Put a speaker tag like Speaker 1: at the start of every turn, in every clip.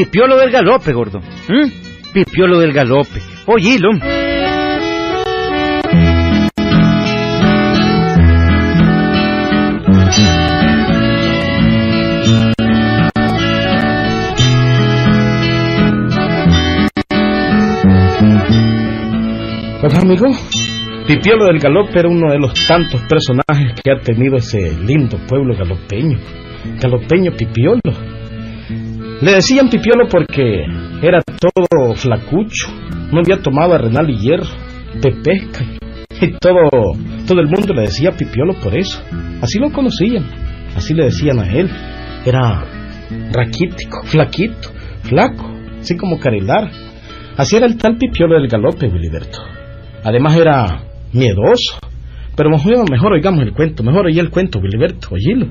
Speaker 1: Pipiolo del galope, gordo. ¿Mm? Pipiolo del galope. Oílo.
Speaker 2: Pues amigo, Pipiolo del Galope era uno de los tantos personajes que ha tenido ese lindo pueblo galopeño. Galopeño Pipiolo. Le decían Pipiolo porque era todo flacucho, no había tomado arenal y hierro, de pesca, y todo, todo el mundo le decía Pipiolo por eso. Así lo conocían, así le decían a él. Era raquítico, flaquito, flaco, así como Carilar. Así era el tal Pipiolo del Galope, Wiliberto. Además era miedoso. Pero mejor, mejor oigamos el cuento, mejor oí el cuento, Wiliberto, oílo.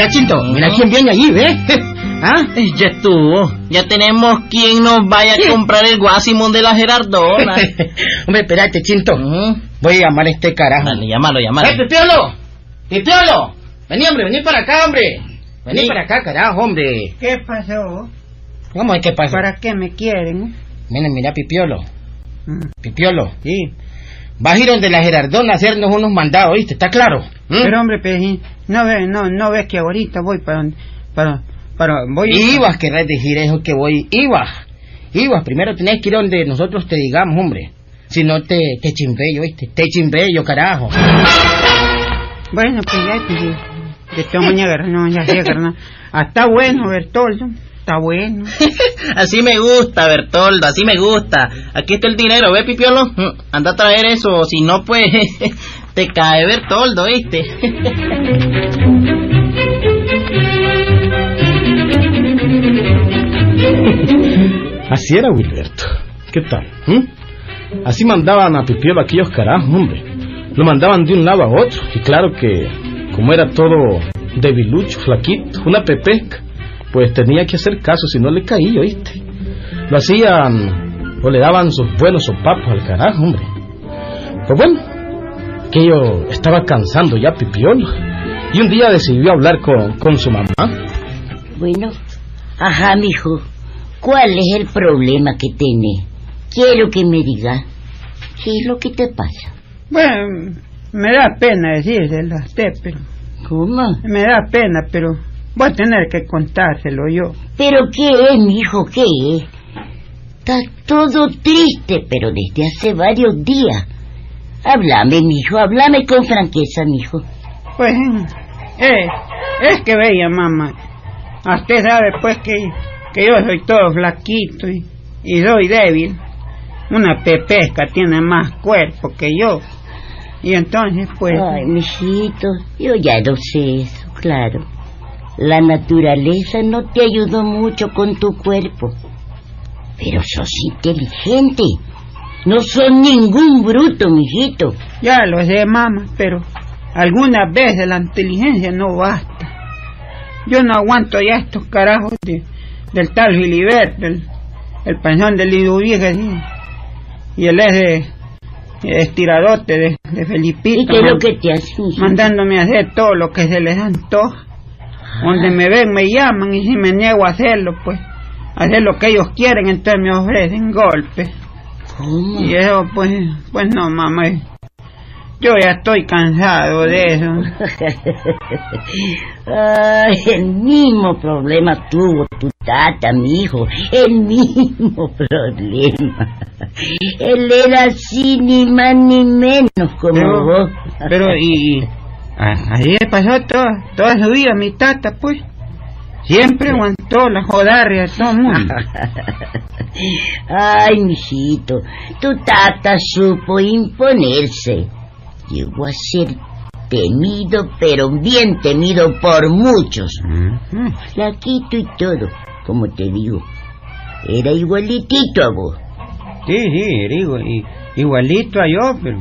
Speaker 3: Ya, Chinto, mira quién viene allí, ¿ves? ¿Ah?
Speaker 4: Ya estuvo. Ya tenemos quien nos vaya a comprar el Guasimón de la Gerardona.
Speaker 3: Hombre, espérate, Chinto.
Speaker 4: Mm.
Speaker 3: Voy a llamar a este carajo.
Speaker 4: Dale, llámalo, llámalo.
Speaker 3: ¡Eh, Pipiolo! ¡Pipiolo! Vení, hombre, vení para acá, hombre. Vení
Speaker 4: Sí.
Speaker 3: para acá, carajo, hombre.
Speaker 5: ¿Qué pasó?
Speaker 3: ¿Cómo es que pasa?
Speaker 5: ¿Para qué me quieren?
Speaker 3: Mira, mira, Pipiolo.
Speaker 5: Mm.
Speaker 3: Pipiolo, sí. Vas a ir donde la Gerardona a hacernos unos mandados, ¿viste? ¿Está claro? ¿Mm?
Speaker 5: Pero hombre, Pejín, no ves, no, no ves que ahorita voy para, para, para, voy.
Speaker 3: Ibas, querrás decir eso que voy. Ibas. Ibas, primero tenés que ir donde nosotros te digamos, hombre. Si no te, te chimbello, ¿viste? Te chimbello, carajo.
Speaker 5: Bueno, pues ya, pues, de- de todas maneras, no, ya sé, carnal. Ah, está bueno, Bertoldo, está bueno.
Speaker 4: Así me gusta, Bertoldo, así me gusta. Aquí está el dinero, ¿ve, Pipiolo? Mm, Anda a traer eso, si no, pues te cae Bertoldo, ¿viste?
Speaker 2: Así era Wilberto. ¿Qué tal? ¿Mm? Así mandaban a Pipiolo aquellos carajos, hombre. Lo mandaban de un lado a otro. Y claro que, como era todo debilucho, flaquito, una pepesca, pues tenía que hacer caso si no le caía, ¿oíste? Lo hacían o le daban sus buenos sopapos al carajo, hombre. Pues bueno, aquello estaba cansando ya a Pipiolo. Y un día decidió hablar con, con su mamá.
Speaker 6: Bueno, ajá, mijo. ¿Cuál es el problema que tiene? Quiero que me diga. ¿Qué es lo que te pasa?
Speaker 5: Bueno, me da pena decírselo a usted, pero
Speaker 6: ¿Cómo?
Speaker 5: me da pena, pero voy a tener que contárselo yo.
Speaker 6: ¿Pero qué es, mijo? ¿Qué es? Está todo triste, pero desde hace varios días. Háblame, mijo, háblame con franqueza, mijo.
Speaker 5: Pues, eh, es que veía, mamá. Usted sabe, pues, que, que yo soy todo flaquito y, y soy débil. Una pepesca tiene más cuerpo que yo. Y entonces, pues,
Speaker 6: Ay, mijito, yo ya lo sé eso, claro. La naturaleza no te ayudó mucho con tu cuerpo. Pero sos inteligente. No sos ningún bruto, mijito.
Speaker 5: ya lo sé, mamá, pero algunas veces la inteligencia no basta. Yo no aguanto ya estos carajos de, del tal Filiberto, el, el panzón del Liduvieja, y el ese estiradote de, de Felipito.
Speaker 6: ¿Y qué es
Speaker 5: man-
Speaker 6: lo que te mijito?
Speaker 5: mandándome a hacer todo lo que se les antoja. Donde me ven me llaman y si me niego a hacerlo, pues hacer lo que ellos quieren, entonces me ofrecen golpes.
Speaker 6: ¿Cómo?
Speaker 5: Y eso, pues, pues no, mamá. Yo ya estoy cansado de eso.
Speaker 6: Ay, el mismo problema tuvo tu tata, mi hijo. El mismo problema. Él era así, ni más ni menos como
Speaker 5: Pero,
Speaker 6: vos.
Speaker 5: pero y, a- así le pasó toda, toda su vida mi tata, pues. Siempre aguantó la jodarria de todo el mundo.
Speaker 6: Ay, mijito, tu tata supo imponerse. Llegó a ser temido, pero bien temido por muchos.
Speaker 5: Ujú.
Speaker 6: Flaquito y todo, como te digo. Era igualitito a vos.
Speaker 5: Sí, sí, digo, y, igualito a yo, pero...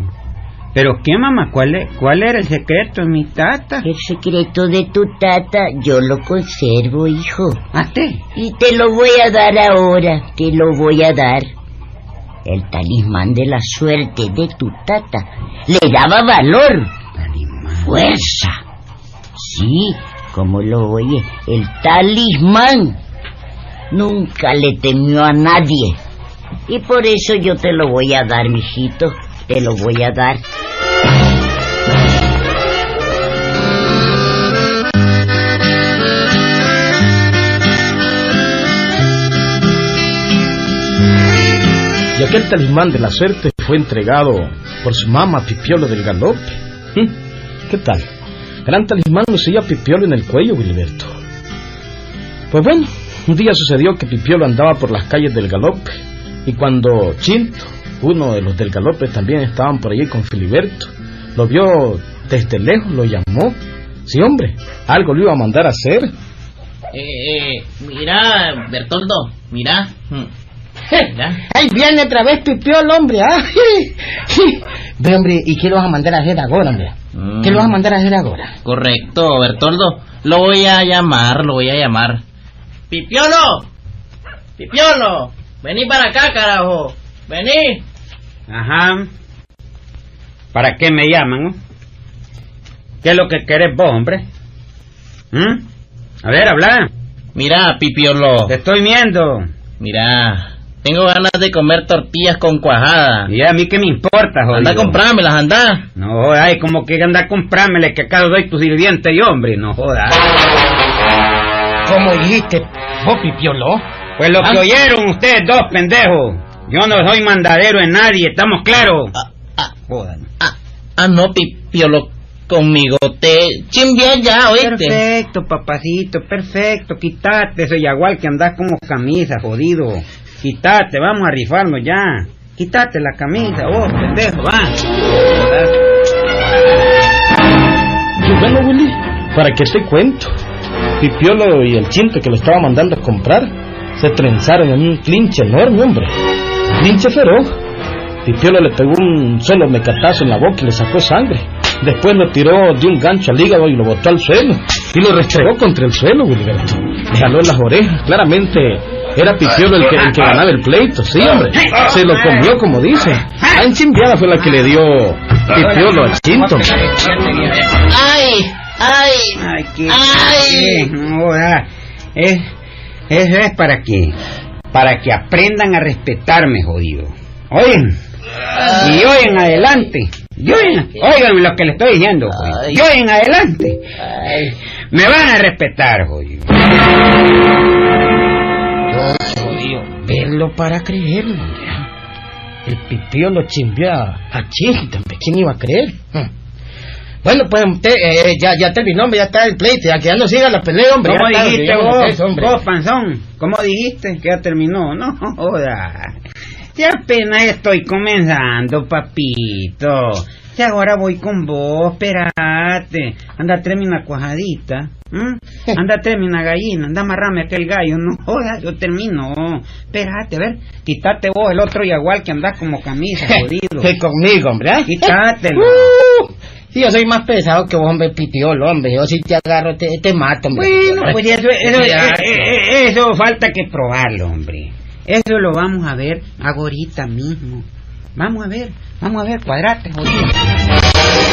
Speaker 5: Pero qué, mamá, ¿cuál, es, ¿cuál era el secreto de mi tata?
Speaker 6: El secreto de tu tata yo lo conservo, hijo.
Speaker 5: ¿A usted?
Speaker 6: Y te lo voy a dar ahora, te lo voy a dar. El talismán de la suerte de tu tata le daba valor. fuerza. Sí, como lo oye, el talismán. Nunca le temió a nadie. Y por eso yo te lo voy a dar, mijito. Te lo voy a dar.
Speaker 2: Aquel talismán de la suerte fue entregado por su mamá Pipiolo del Galope. ¿Mm? ¿Qué tal? Gran talismán lucía Pipiolo en el cuello, Gilberto. Pues bueno, un día sucedió que Pipiolo andaba por las calles del Galope y cuando Chinto, uno de los del Galope, también estaban por allí con Filiberto, lo vio desde lejos, lo llamó. Sí, hombre, algo lo iba a mandar a hacer.
Speaker 4: Eh, eh, mira, Bertoldo, mira. Mm.
Speaker 3: ¡Ay, viene otra vez Pipiolo, hombre! ¡Ay! Ve, hombre, ¿y qué lo vas a mandar a hacer ahora, hombre?
Speaker 4: Mm.
Speaker 3: ¿Qué lo vas a mandar a hacer ahora?
Speaker 4: Correcto, Bertoldo. Lo voy a llamar, lo voy a llamar. ¡Pipiolo! ¡Pipiolo! Vení para acá, carajo. Vení.
Speaker 5: Ajá. ¿Para qué me llaman? ¿Qué es lo que querés vos, hombre? ¿Mm? A ver, habla.
Speaker 4: Mira, Pipiolo.
Speaker 5: Te estoy viendo.
Speaker 4: Mira, tengo ganas de comer tortillas con cuajada.
Speaker 5: Y a mí qué me importa, jodido.
Speaker 4: Anda a comprármelas, anda.
Speaker 5: No jodas, ay, como que anda a comprármele que acá doy tu sirviente y hombre, no jodas.
Speaker 3: ¿Cómo dijiste? ¿Vos, Pipiolo?
Speaker 5: Pues lo
Speaker 4: Ah.
Speaker 5: que oyeron ustedes dos pendejos. Yo no soy mandadero en nadie, ¿estamos claros?
Speaker 4: Ah, ah,
Speaker 5: Jodan.
Speaker 4: ah, ah, no, Pipiolo, conmigo te chimbié ya, oíste.
Speaker 5: Perfecto, papacito, perfecto. Quítate ese yagual que andás como camisa, jodido. Quítate, vamos a rifarnos ya. Quítate la camisa, vos, pendejo, va.
Speaker 2: Bueno, Willy, ¿para qué te cuento? Pipiolo y el chinto que lo estaba mandando a comprar se trenzaron en un clinche enorme, hombre. Clinche feroz. Pipiolo le pegó un solo mecatazo en la boca y le sacó sangre. Después lo tiró de un gancho al hígado y lo botó al suelo. Y lo restregó contra el suelo, Wilberto. Le jaló las orejas. Claramente era Pipiolo el que, el que ganaba el pleito. Sí, hombre. Se lo comió, como dice. La enchimbiada fue la que le dio Pipiolo al chinto.
Speaker 4: ¡Ay! ¡Ay!
Speaker 5: Ay, qué.
Speaker 4: Ay.
Speaker 5: qué, no jodas. Es, eso es para que, para que aprendan a respetarme, jodido. Oyen. Y hoy en adelante. Yo en, oigan lo que le estoy diciendo, jodido.
Speaker 4: Ay.
Speaker 5: Yo en adelante. Me van a respetar, jodido.
Speaker 3: Jodido. Verlo para creerlo.
Speaker 2: El pipío lo chimbió a, hombre. ¿Quién iba a creer?
Speaker 3: Bueno, pues usted, eh, ya, ya terminó, hombre, ya está el pleito, ya que ya no siga la pelea, hombre.
Speaker 5: ¿Cómo
Speaker 3: ya
Speaker 5: dijiste vos,
Speaker 3: eso, hombre.
Speaker 5: vos, panzón? ¿Cómo dijiste que ya terminó? No, joda. Ya apenas estoy comenzando, papito. Ya ahora voy con vos, Anda, tráeme una cuajadita. Anda, tráeme una gallina. Anda, amarrame aquel gallo. No joda, yo termino. Espérate, a ver. Quítate vos el otro yagual que andás como camisa, jodido.
Speaker 3: Conmigo, hombre. ¿eh?
Speaker 5: Quítatelo.
Speaker 3: Uh, sí, yo soy más pesado que vos, hombre, pitiolo, hombre. Yo si te agarro, te, te mato, hombre.
Speaker 5: Bueno, pues eso, eso,
Speaker 3: Ya,
Speaker 5: eh, eh, eso falta que probarlo, hombre. Eso lo vamos a ver ahorita mismo. Vamos a ver, vamos a ver, cuadrate, jodido.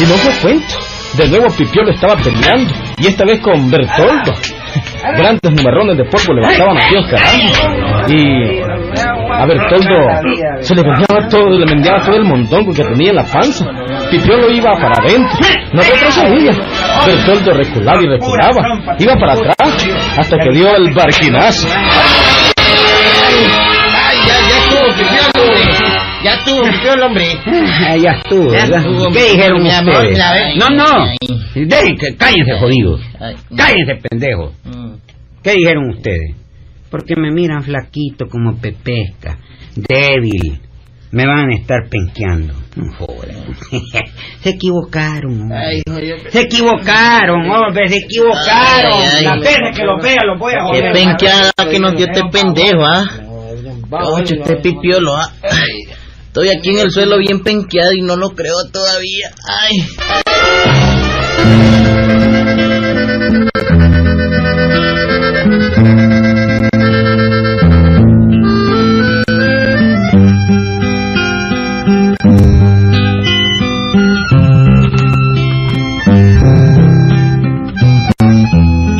Speaker 2: Y no fue cuento. De nuevo Pipiolo estaba peleando. Y esta vez con Bertoldo. Grandes nubarrones de polvo levantaban a aquellos carajos. Y a Bertoldo se le vendiaba todo, le vendiaba todo el mondongo que tenía en la panza. Pipiolo iba para adentro, no retrocedía. Bertoldo reculaba y reculaba. Iba para atrás hasta que dio el barquinazo.
Speaker 3: Ay, ya, ya estuvo, pipiolo. Ya estuvo, pipiolo, hombre.
Speaker 5: Ah, ya estuvo,
Speaker 3: Ya
Speaker 5: ¿Qué dijeron
Speaker 3: mi amor,
Speaker 5: ustedes?
Speaker 3: ves.
Speaker 5: No, no. Dejen cállense, jodidos. Cállense, pendejos.
Speaker 4: Mm.
Speaker 5: ¿Qué dijeron ustedes? Porque me miran flaquito como pepesca, débil. Me van a estar penqueando. Se equivocaron.
Speaker 4: Ay.
Speaker 5: Se equivocaron, hombre, se equivocaron.
Speaker 4: Ay, ay.
Speaker 5: Las veces que los vea los voy a
Speaker 4: Qué
Speaker 5: joder.
Speaker 4: penqueada que nos dio este pendejo, ¿ah? Ocho, este pipiolo, ¿ah? Estoy aquí en el suelo bien penqueado y no lo creo todavía. Ay.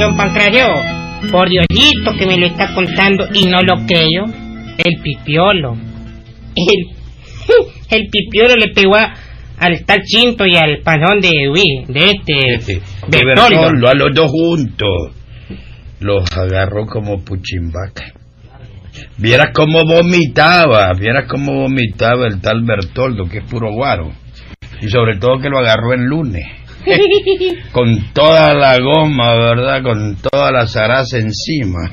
Speaker 7: Don Pancracio, por Diosito que me lo está contando y no lo creo, el pipiolo. El, el pipiolo le pegó a- al tal Chinto y al panón de Luis, de este
Speaker 8: De
Speaker 7: Bertoldo.
Speaker 8: Bertoldo, a los dos juntos. Los agarró como puchimbaca. Vieras cómo vomitaba, vieras cómo vomitaba el tal Bertoldo, que es puro guaro. Y sobre todo que lo agarró el lunes. Con toda la goma, ¿verdad? Con toda la zaraza encima.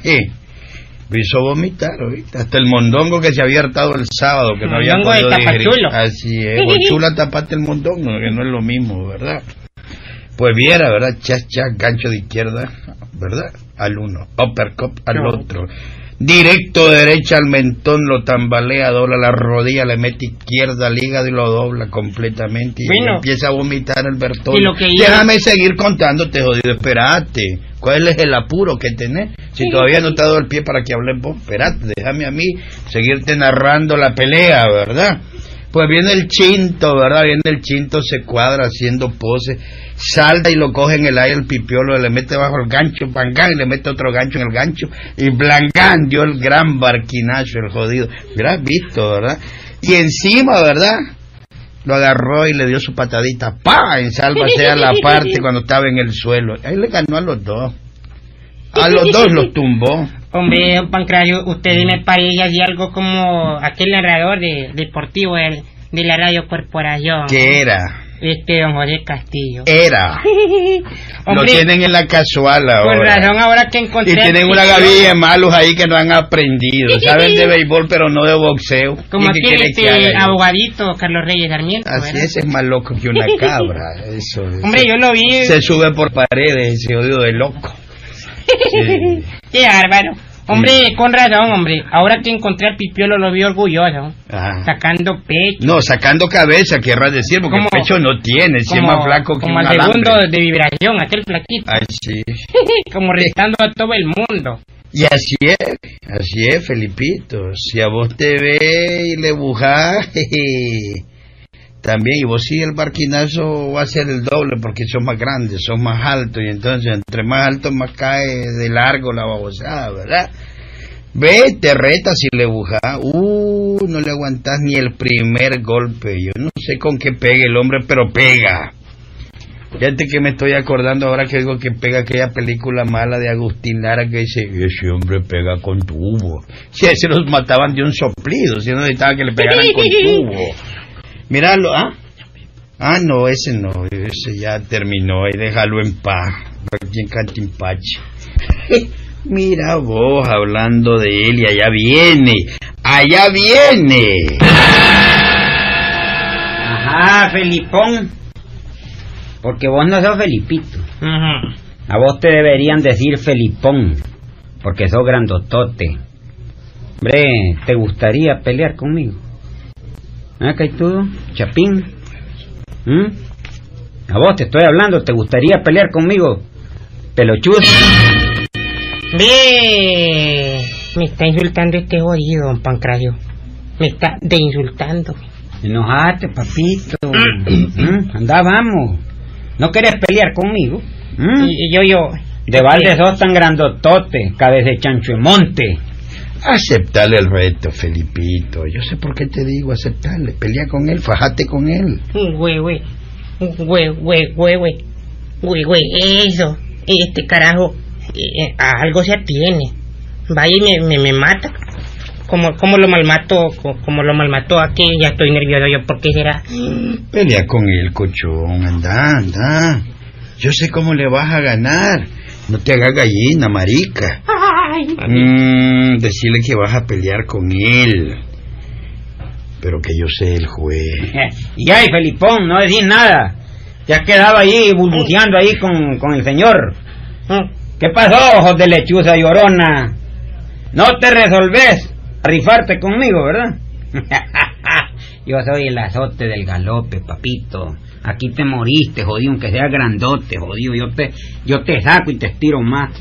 Speaker 8: Lo hizo vomitar. Hasta el mondongo que se había hartado el sábado, que no había podido digerir. Así es. Chula tapate el mondongo, que no es lo mismo, ¿verdad? Pues viera, ¿verdad? Chas, chas, gancho de izquierda, ¿verdad? Al uno. Uppercut al
Speaker 7: No.
Speaker 8: otro. Directo derecha al mentón, lo tambalea, dobla la rodilla, le mete izquierda al hígado y lo dobla completamente. Y
Speaker 7: Bueno.
Speaker 8: empieza a vomitar el
Speaker 7: hizo-
Speaker 8: Déjame seguir contándote, jodido. Espérate. ¿Cuál es el apuro que tenés? Si todavía no te ha dado el pie para que hables vos, espérate, déjame a mí seguirte narrando la pelea, ¿verdad? Pues viene el chinto, ¿verdad? Viene el chinto, se cuadra haciendo pose, salta y lo coge en el aire el pipiolo, le mete bajo el gancho, bangán, y le mete otro gancho en el gancho, y blancán dio el gran barquinazo, el jodido. Mira, visto, ¿verdad? Y encima, ¿verdad? Lo agarró y le dio su patadita, ¡pa! En sálvase a la parte cuando estaba en el suelo. Ahí le ganó a los dos. A los dos los tumbó.
Speaker 7: Hombre, Pancracio, usted me parece así algo como aquel narrador de, deportivo del- de la radio corporación.
Speaker 8: ¿Qué era?
Speaker 7: Este don José Castillo.
Speaker 8: Era. Lo
Speaker 7: Hombre,
Speaker 8: tienen en la casual
Speaker 7: con
Speaker 8: ahora.
Speaker 7: razón ahora que encontré...
Speaker 8: Y tienen una gavilla de malos ahí que no han aprendido. Saben de béisbol, pero no de boxeo.
Speaker 7: Como
Speaker 8: ¿Y qué
Speaker 7: aquel
Speaker 8: quiere que haga
Speaker 7: este abogadito Carlos Reyes Sarmiento,
Speaker 8: Así
Speaker 7: ¿verdad?
Speaker 8: es, es más loco que una cabra. Eso.
Speaker 7: Hombre, yo lo vi...
Speaker 8: se sube por paredes, ese odio de loco. Sí.
Speaker 7: Qué bárbaro. Hombre, con razón, hombre. Ahora que encontré al pipiolo lo vi orgulloso.
Speaker 8: Ajá.
Speaker 7: Sacando pecho.
Speaker 8: No, sacando cabeza, querrás decir, porque
Speaker 7: Como-
Speaker 8: el pecho no tiene, si es más flaco que
Speaker 7: como
Speaker 8: un
Speaker 7: al segundo de vibración, aquel flaquito.
Speaker 8: Ay, sí.
Speaker 7: como retando a todo el mundo.
Speaker 8: Y así es, así es, Felipito. Si a vos te ve y le bujás, jeje, también, y vos sí el barquinazo va a ser el doble porque sos más grandes, sos más altos, y entonces entre más alto más cae de largo la babosada, ¿verdad? Ve, te reta si le bujás. Uh, no le aguantás ni el primer golpe. Yo no sé con qué pegue el hombre, pero pega. Fíjate que me estoy acordando ahora que digo que pega aquella película mala de Agustín Lara que dice, ese hombre pega con tubo. Si a ese los mataban de un soplido, si no necesitaba que le pegaran con tubo. Míralo, ¿ah? Ah, no, ese no, ese ya terminó y déjalo en paz. Aquí en Cantimpache. Mira vos hablando de él y allá viene, allá viene.
Speaker 5: Ajá, Felipón. Porque vos no sos Felipito.
Speaker 7: Ujú.
Speaker 5: A vos te deberían decir Felipón. Porque sos grandotote. Hombre, ¿te gustaría pelear conmigo? ¿Ah, Caitudo? ¿Chapín? ¿Mm? A vos te estoy hablando, ¿te gustaría pelear conmigo? Pelochudo.
Speaker 7: Ve, me está insultando este jodido, don Pancracio. Me está de insultando.
Speaker 5: Enojate, papito. ¿Mm? Anda, vamos. ¿No querés pelear conmigo? ¿Mm?
Speaker 7: Y, y yo, yo,
Speaker 5: De balde sos tan grandotote, cabeza de chancho de monte.
Speaker 8: Aceptale el reto, Felipito. Yo sé por qué te digo aceptarle. Pelea con él, fajate con él.
Speaker 7: Güey, güey. Güey, güey, güey, güey. Güey, eso. Este carajo. A algo se atiene. Vaya y me, me, me mata. Como, como lo malmato, como, lo malmató aquí, ya estoy nervioso yo, ¿por qué será?
Speaker 8: Pelea con él, cochón, anda, anda. Yo sé cómo le vas a ganar. No te hagas gallina, marica.
Speaker 7: Ah,
Speaker 8: Mm, decirle que vas a pelear con él. Pero que yo sé el juez.
Speaker 5: Y ay, Felipón, no decís nada. Te has quedado ahí burbujeando ahí con, con el señor.
Speaker 7: Mm.
Speaker 5: ¿Qué pasó, ojos de lechuza llorona? No te resolvés a rifarte conmigo, ¿verdad? Yo soy el azote del galope, papito. Aquí te moriste, jodido, aunque sea grandote, jodido. Yo te, yo te saco y te estiro más.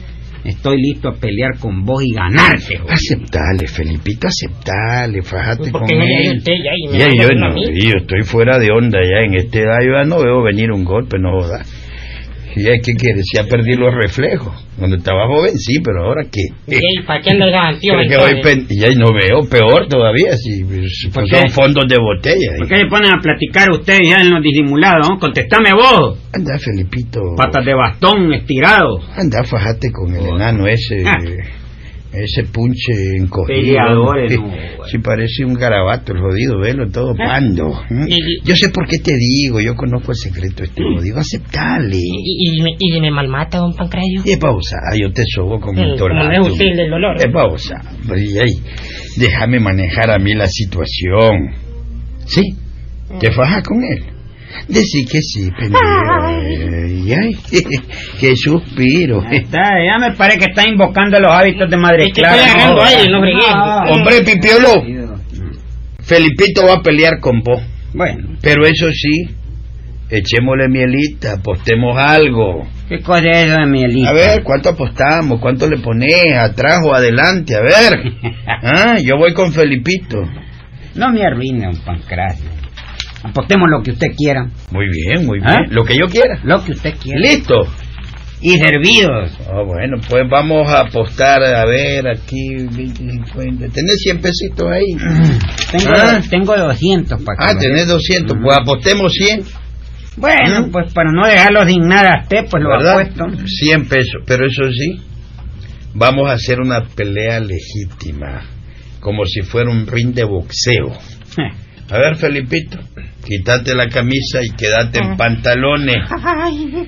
Speaker 5: Estoy listo a pelear con vos y ganarte.
Speaker 8: Aceptale, Felipito, aceptale, fajate
Speaker 7: ¿Por
Speaker 8: con él.
Speaker 7: usted ya y me
Speaker 8: Ya, yo, no, yo estoy fuera de onda ya. En esta edad yo ya no veo venir un golpe, no jodas. ¿Y es que quieres? Ya perdí los reflejos. Cuando estaba joven, sí, pero ahora qué.
Speaker 7: ¿Y para qué
Speaker 8: voy pen- y ya no veo peor todavía, si
Speaker 5: ¿Por
Speaker 8: son
Speaker 5: qué?
Speaker 8: fondos de botella.
Speaker 5: ¿Por qué se ponen a platicar ustedes ya en los disimulados? no? Contestame vos.
Speaker 8: Anda, Felipito.
Speaker 5: Patas de bastón, estirado.
Speaker 8: Anda, fajate con el enano ese.
Speaker 5: Ah.
Speaker 8: Ese punche encogido.
Speaker 5: No.
Speaker 8: Sí, parece un garabato el jodido, velo todo pando. ¿eh? Yo sé por qué te digo, yo conozco el secreto de este jodido. Aceptale.
Speaker 7: ¿Y, y, me- y si me malmata, don Pancrayo?
Speaker 8: Y es pausa, yo te sobo con mi
Speaker 7: Mm, no es usted el del dolor.
Speaker 8: Es pausa. Déjame manejar a mí la situación. ¿Sí? ¿Te fajas con él? Decí que sí, pendejo. Y ay, qué suspiro.
Speaker 5: Está, ya me parece que está invocando los hábitos de Madre
Speaker 7: Es que
Speaker 5: Clara. No,
Speaker 7: aire, no fregué.
Speaker 8: Hombre, Pipiolo, Felipito va a pelear con vos.
Speaker 5: Bueno,
Speaker 8: Pero eso sí, echémosle mielita, apostemos algo.
Speaker 5: ¿qué cosa es eso de mielita?
Speaker 8: A ver, ¿cuánto apostamos? ¿Cuánto le pones? ¿Atrás o adelante? A ver. Ah, yo voy con Felipito.
Speaker 5: No me arruine, don Pancracio. Apostemos lo que usted quiera.
Speaker 8: Muy bien, muy bien.
Speaker 5: ¿Ah?
Speaker 8: Lo que yo quiera.
Speaker 5: Lo que usted quiera.
Speaker 8: ¿Listo?
Speaker 5: Y servidos.
Speaker 8: Ah, bueno, pues vamos a apostar, a ver, aquí, 20, 50. ¿Tenés 100 pesitos ahí?
Speaker 5: Tengo,
Speaker 8: Ah.
Speaker 5: tengo 200 para
Speaker 8: Ah, tenés 200, pues apostemos 100,
Speaker 5: Bueno,
Speaker 8: ¿Mm?
Speaker 5: pues para no dejarlo sin nada a usted, pues lo
Speaker 8: ¿verdad?
Speaker 5: apuesto.
Speaker 8: 100 pesos, pero eso sí, vamos a hacer una pelea legítima, como si fuera un ring de boxeo. A ver, Felipito, quítate la camisa y quédate en pantalones.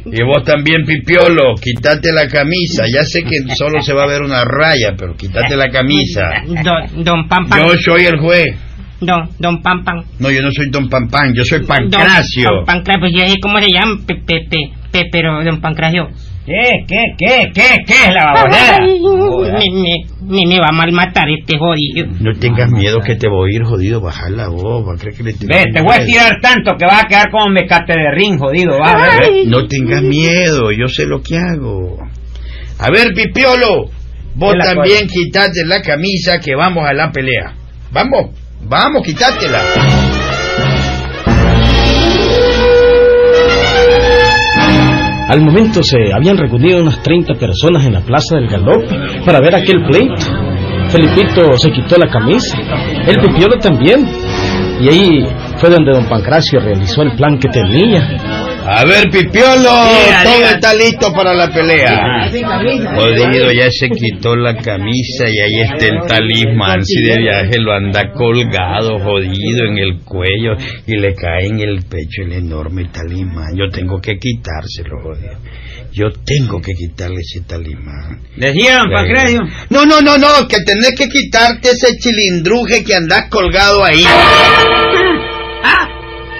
Speaker 8: Y vos también, Pipiolo, quítate la camisa. Ya sé que solo se va a ver una raya, pero quítate la camisa.
Speaker 7: Don, don Pam Pam.
Speaker 8: Yo soy el juez.
Speaker 7: Don, don Pam Pam.
Speaker 8: No, yo no soy Don Pampán, yo soy
Speaker 7: Don,
Speaker 8: Pancracio.
Speaker 7: don Pancracio, pues ya sé cómo se llama, pe, pe, pe, pe, pero don Pancracio.
Speaker 5: ¿Qué, qué, qué, qué, qué es la babosera?
Speaker 7: Me, me, me, me va a malmatar este jodido.
Speaker 8: No tengas miedo que te voy a ir jodido, bajar la voz, va a creer que le tengo
Speaker 5: Ve, te voy a tirar tanto que vas a quedar como mecate de ring, jodido, va a ver.
Speaker 8: Ve, No tengas miedo, yo sé lo que hago. A ver, Pipiolo, vos
Speaker 5: ¿Qué la
Speaker 8: también quitate la camisa que vamos a la pelea. Vamos, vamos, quitátela.
Speaker 2: Al momento se habían reunido unas 30 personas en la plaza del Galope para ver aquel pleito. Felipito se quitó la camisa, el Pipiolo también. Y ahí fue donde don Pancracio realizó el plan que tenía.
Speaker 8: A ver, Pipiolo,
Speaker 5: Diga,
Speaker 8: todo
Speaker 5: diga.
Speaker 8: está listo para la pelea. Jodido, ya se quitó la camisa y ahí está el talismán. Si de viaje lo anda colgado, jodido en el cuello y le cae en el pecho el enorme talismán. Yo tengo que quitárselo, jodido. Yo tengo que quitarle ese talismán.
Speaker 5: Decía don Pancracio.
Speaker 8: No, no, no, no, que tenés que quitarte ese chilindruje que andás colgado ahí.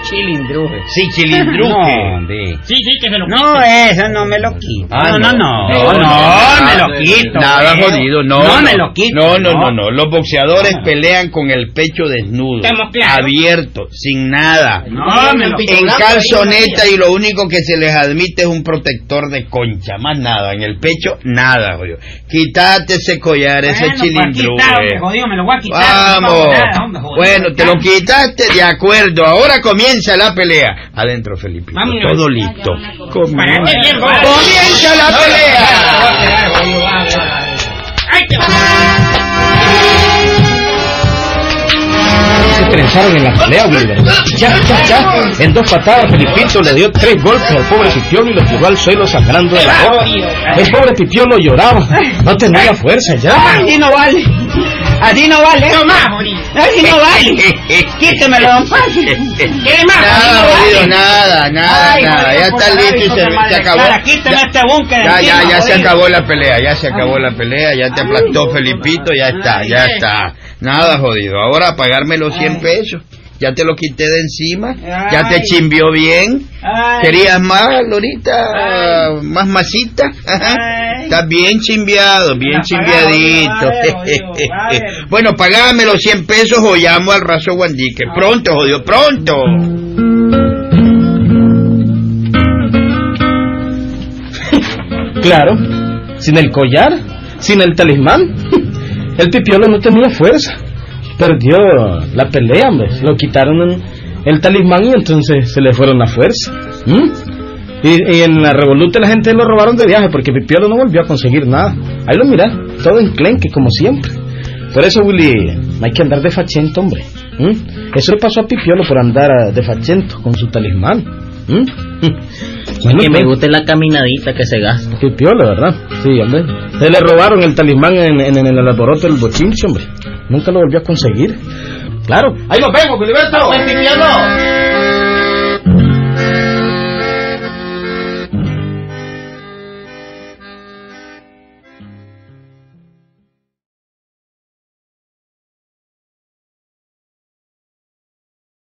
Speaker 5: Chilindruje.
Speaker 8: Sí, chilindruje.
Speaker 5: No, hombre.
Speaker 7: Sí, sí, que se lo
Speaker 5: No, eso no me lo quito.
Speaker 8: Ah,
Speaker 5: no, no, no,
Speaker 8: no,
Speaker 5: no,
Speaker 8: no,
Speaker 5: me
Speaker 8: no,
Speaker 5: lo quito.
Speaker 8: Nada
Speaker 5: feo.
Speaker 8: jodido, no.
Speaker 5: No me lo quito.
Speaker 8: No, no, no, no. Los boxeadores pelean con el pecho desnudo.
Speaker 7: Estamos claros.
Speaker 8: Abierto, sin nada.
Speaker 5: No, me lo quito.
Speaker 8: En calzoneta y lo único que se les admite es un protector de concha, más nada. En el pecho, nada, jodido. Quítate ese collar, ese
Speaker 5: Bueno, pues está, hombre,
Speaker 8: chilindruje.
Speaker 5: jodido, me lo voy a quitar.
Speaker 8: Vamos.
Speaker 5: no nada, hombre, jodido.
Speaker 8: Bueno, te lo quitaste, de acuerdo. Ahora comienza la pelea. Adentro, Felipe.
Speaker 7: Vámonos.
Speaker 8: Todo listo. Comienza la pelea.
Speaker 7: ¡Ay!
Speaker 2: Se trenzaron en la pelea, Wilber. Ya, ya, ya. En dos patadas, Felipito le dio tres golpes al pobre Pipiolo y lo tiró al suelo sangrando de la boca. El pobre Pipiolo lloraba. No tenía fuerza ya.
Speaker 5: Así no vale. Así no vale.
Speaker 7: No más, jodido.
Speaker 5: Así no vale. Quítemelo, don.
Speaker 7: ¿Qué más?
Speaker 8: Nada,
Speaker 7: jodido,
Speaker 8: nada, nada,
Speaker 5: Ay,
Speaker 8: nada. Ya
Speaker 5: por
Speaker 8: está listo y se, se acabó.
Speaker 5: Quíteme
Speaker 8: Ya-
Speaker 5: este búnker
Speaker 8: Ya, ya,
Speaker 5: encima,
Speaker 8: ya se acabó la pelea, ya se acabó la pelea, ya te aplastó Felipito, ya está, ya está. Nada jodido. Ahora pagarme los 100 pesos. Ya te lo quité de encima, ya te
Speaker 5: Ay.
Speaker 8: chimbió bien.
Speaker 5: Ay.
Speaker 8: ¿Querías más, Lorita? ¿Más masita?
Speaker 5: Ay.
Speaker 8: Estás bien chimbeado, bien
Speaker 5: ver.
Speaker 8: bueno, pagame los 100 pesos o llamo al raso Guandique. Pronto, jodido, pronto.
Speaker 2: Claro, sin el collar, sin el talismán, el pipiolo no tenía fuerza. Perdió la pelea, hombre. Lo quitaron el talismán y entonces se le fueron la fuerza. ¿Mm? Y, y en la revoluta la gente lo robaron de viaje porque Pipiolo no volvió a conseguir nada. Ahí lo mirá, todo enclenque como siempre. Por eso, Willy, no hay que andar de fachento, hombre. ¿Mm? Eso le pasó a Pipiolo por andar ah, de fachento con su talismán. ¿Mm? Bueno,
Speaker 4: que me
Speaker 2: pues,
Speaker 4: gusta la caminadita que se gasta.
Speaker 2: Pipiolo, ¿verdad? Sí, hombre. Se le robaron el talismán en, en- en el alboroto del bochinche, hombre. Nunca lo volvió a conseguir. Claro. Ahí nos vemos, Filiberto.
Speaker 4: Pues, Pipiolo,